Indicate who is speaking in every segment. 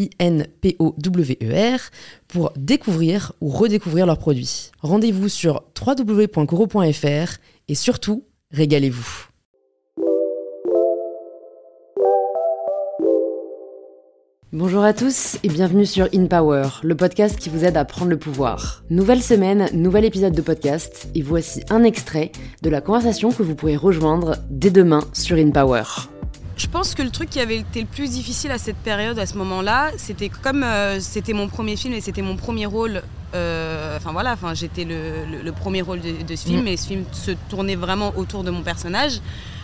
Speaker 1: I-N-P-O-W-E-R, pour découvrir ou redécouvrir leurs produits. Rendez-vous sur www.coro.fr et surtout, régalez-vous. Bonjour à tous et bienvenue sur In Power, le podcast qui vous aide à prendre le pouvoir. Nouvelle semaine, nouvel épisode de podcast et voici un extrait de la conversation que vous pourrez rejoindre dès demain sur In Power.
Speaker 2: Je pense que le truc qui avait été le plus difficile à cette période, à ce moment-là, c'était comme euh, c'était mon premier film et c'était mon premier rôle. euh, Enfin voilà, enfin j'étais le, le- le premier rôle de, de ce film
Speaker 1: Mm.
Speaker 2: et ce film se tournait vraiment autour de mon personnage.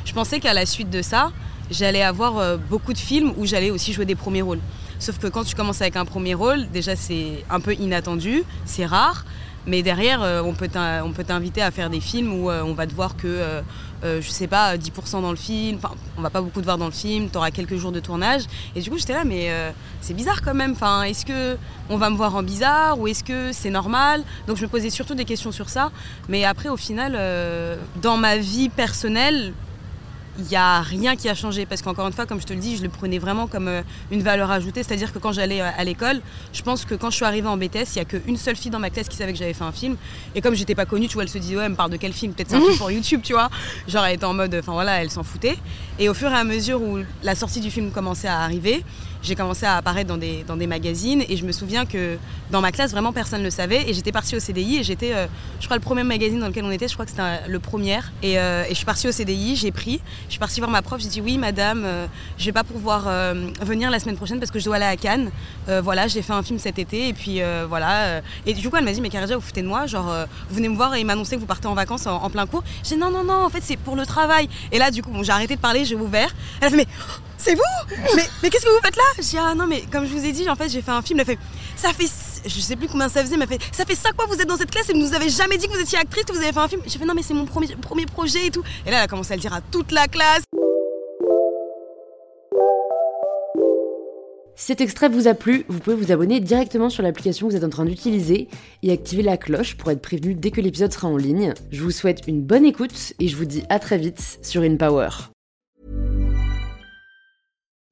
Speaker 2: Je pensais qu'à la suite de ça, j'allais avoir euh, beaucoup de films où j'allais aussi jouer des premiers rôles. Sauf que quand tu commences avec un premier rôle, déjà c'est un peu inattendu, c'est rare. Mais derrière, euh, on peut t'inviter à faire des films où euh, on va te voir que, euh, je sais pas, 10% dans le film. Enfin, on va pas beaucoup te voir dans le film. Tu auras quelques jours de tournage. Et du coup, j'étais là, mais c'est bizarre quand même. Enfin, est-ce que on va me voir en bizarre ou est-ce que c'est normal? Donc, je me posais surtout des questions sur ça. Mais après, au final, dans ma vie personnelle, il n'y a rien qui a changé parce qu'encore une fois, comme je te le dis, je le prenais vraiment comme euh, une valeur ajoutée. C'est-à-dire que quand j'allais euh, à l'école, je pense que quand je suis arrivée en BTS, il n'y a qu'une seule fille dans ma classe qui savait que j'avais fait un film. Et comme j'étais pas connue, tu vois, elle se disait, ouais, elle me parle de quel film? Peut-être c'est un film pour YouTube, tu vois. Genre, elle était en mode, enfin voilà, elle s'en foutait. Et au fur et à mesure où la sortie du film commençait à arriver, j'ai commencé à apparaître dans des, dans des magazines et je me souviens que dans ma classe, vraiment personne ne le savait. Et j'étais partie au CDI et j'étais, euh, je crois, le premier magazine dans lequel on était, je crois que c'était le premier. Et, euh, et je suis partie au CDI, j'ai pris, je suis partie voir ma prof, j'ai dit oui, madame, euh, je vais pas pouvoir euh, venir la semaine prochaine parce que je dois aller à Cannes. Voilà, j'ai fait un film cet été et puis voilà. et du coup, elle m'a dit, mais Karadja, vous foutez de moi, genre, vous venez me voir et m'annoncer que vous partez en vacances en, en plein cours. J'ai dit non, non, non, en fait, c'est pour le travail. Et là, du coup, bon, j'ai arrêté de parler, j'ai ouvert. Elle a fait, mais c'est vous Mais, qu'est-ce que vous faites là Je dis ah non mais comme je vous ai dit en fait j'ai fait un film. Elle fait ça fait je sais plus combien ça faisait mais fait ça fait ça quoi vous êtes dans cette classe et vous nous avez jamais dit que vous étiez actrice que vous avez fait un film. J'ai fait non mais c'est mon premier premier projet et tout. Et là elle a commencé à le dire à toute la classe.
Speaker 1: Si cet extrait vous a plu, vous pouvez vous abonner directement sur l'application que vous êtes en train d'utiliser et activer la cloche pour être prévenu dès que l'épisode sera en ligne. Je vous souhaite une bonne écoute et je vous dis à très vite sur InPower.